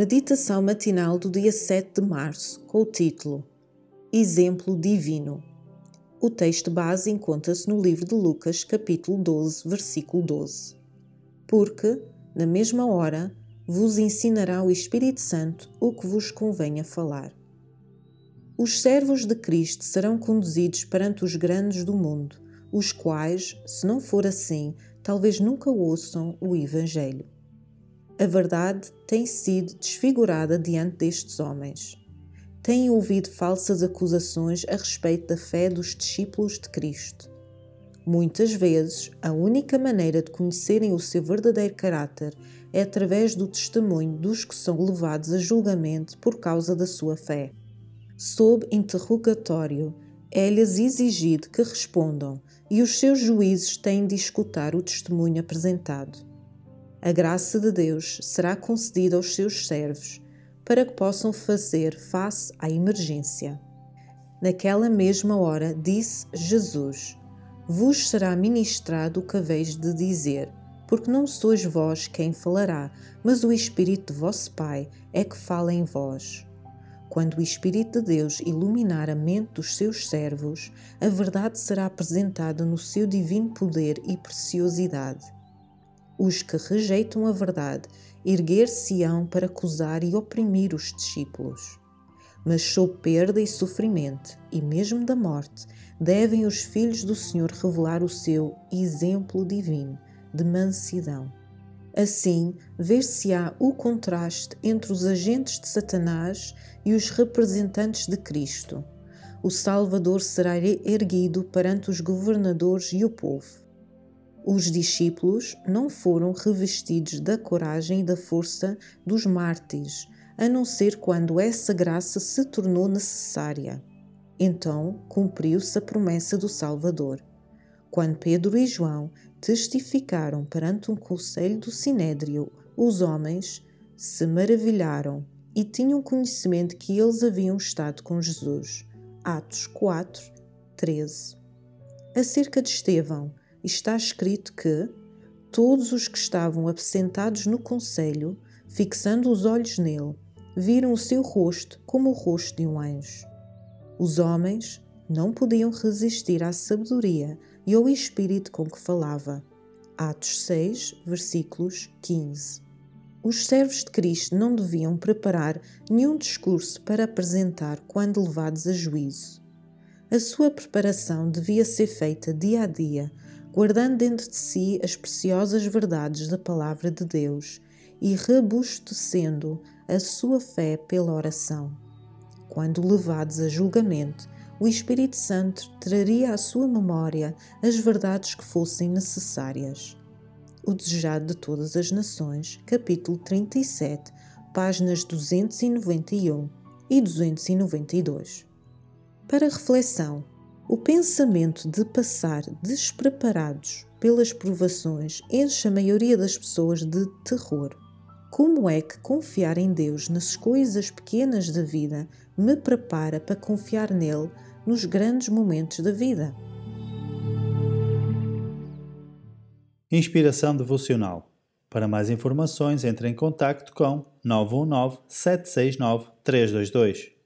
Meditação matinal do dia 7 de março, com o título Exemplo Divino. O texto base encontra-se no livro de Lucas, capítulo 12, versículo 12. Porque, na mesma hora, vos ensinará o Espírito Santo o que vos convenha falar. Os servos de Cristo serão conduzidos perante os grandes do mundo, os quais, se não for assim, talvez nunca ouçam o Evangelho a verdade tem sido desfigurada diante destes homens. Têm ouvido falsas acusações a respeito da fé dos discípulos de Cristo. Muitas vezes, a única maneira de conhecerem o seu verdadeiro caráter é através do testemunho dos que são levados a julgamento por causa da sua fé. Sob interrogatório, é-lhes exigido que respondam e os seus juízes têm de escutar o testemunho apresentado a graça de Deus será concedida aos seus servos para que possam fazer face à emergência. Naquela mesma hora, disse Jesus: Vos será ministrado o que haveis de dizer, porque não sois vós quem falará, mas o Espírito de vosso Pai é que fala em vós. Quando o Espírito de Deus iluminar a mente dos seus servos, a verdade será apresentada no seu divino poder e preciosidade os que rejeitam a verdade erguer-se-ão para acusar e oprimir os discípulos. Mas sob perda e sofrimento, e mesmo da morte, devem os filhos do Senhor revelar o seu exemplo divino de mansidão. Assim, ver-se-á o contraste entre os agentes de Satanás e os representantes de Cristo. O Salvador será erguido perante os governadores e o povo os discípulos não foram revestidos da coragem e da força dos mártires, a não ser quando essa graça se tornou necessária. Então cumpriu-se a promessa do Salvador. Quando Pedro e João testificaram perante um conselho do Sinédrio, os homens se maravilharam e tinham conhecimento que eles haviam estado com Jesus. Atos 4, 13. Acerca de Estevão, está escrito que todos os que estavam assentados no conselho, fixando os olhos nele, viram o seu rosto como o rosto de um anjo. Os homens não podiam resistir à sabedoria e ao espírito com que falava. Atos 6, versículos 15. Os servos de Cristo não deviam preparar nenhum discurso para apresentar quando levados a juízo. A sua preparação devia ser feita dia a dia, guardando dentro de si as preciosas verdades da Palavra de Deus e robustecendo a sua fé pela oração. Quando levados a julgamento, o Espírito Santo traria à sua memória as verdades que fossem necessárias. O Desejado de Todas as Nações, capítulo 37, páginas 291 e 292. Para reflexão, o pensamento de passar despreparados pelas provações enche a maioria das pessoas de terror. Como é que confiar em Deus nas coisas pequenas da vida me prepara para confiar nele nos grandes momentos da vida? Inspiração devocional. Para mais informações, entre em contato com 919 769 322.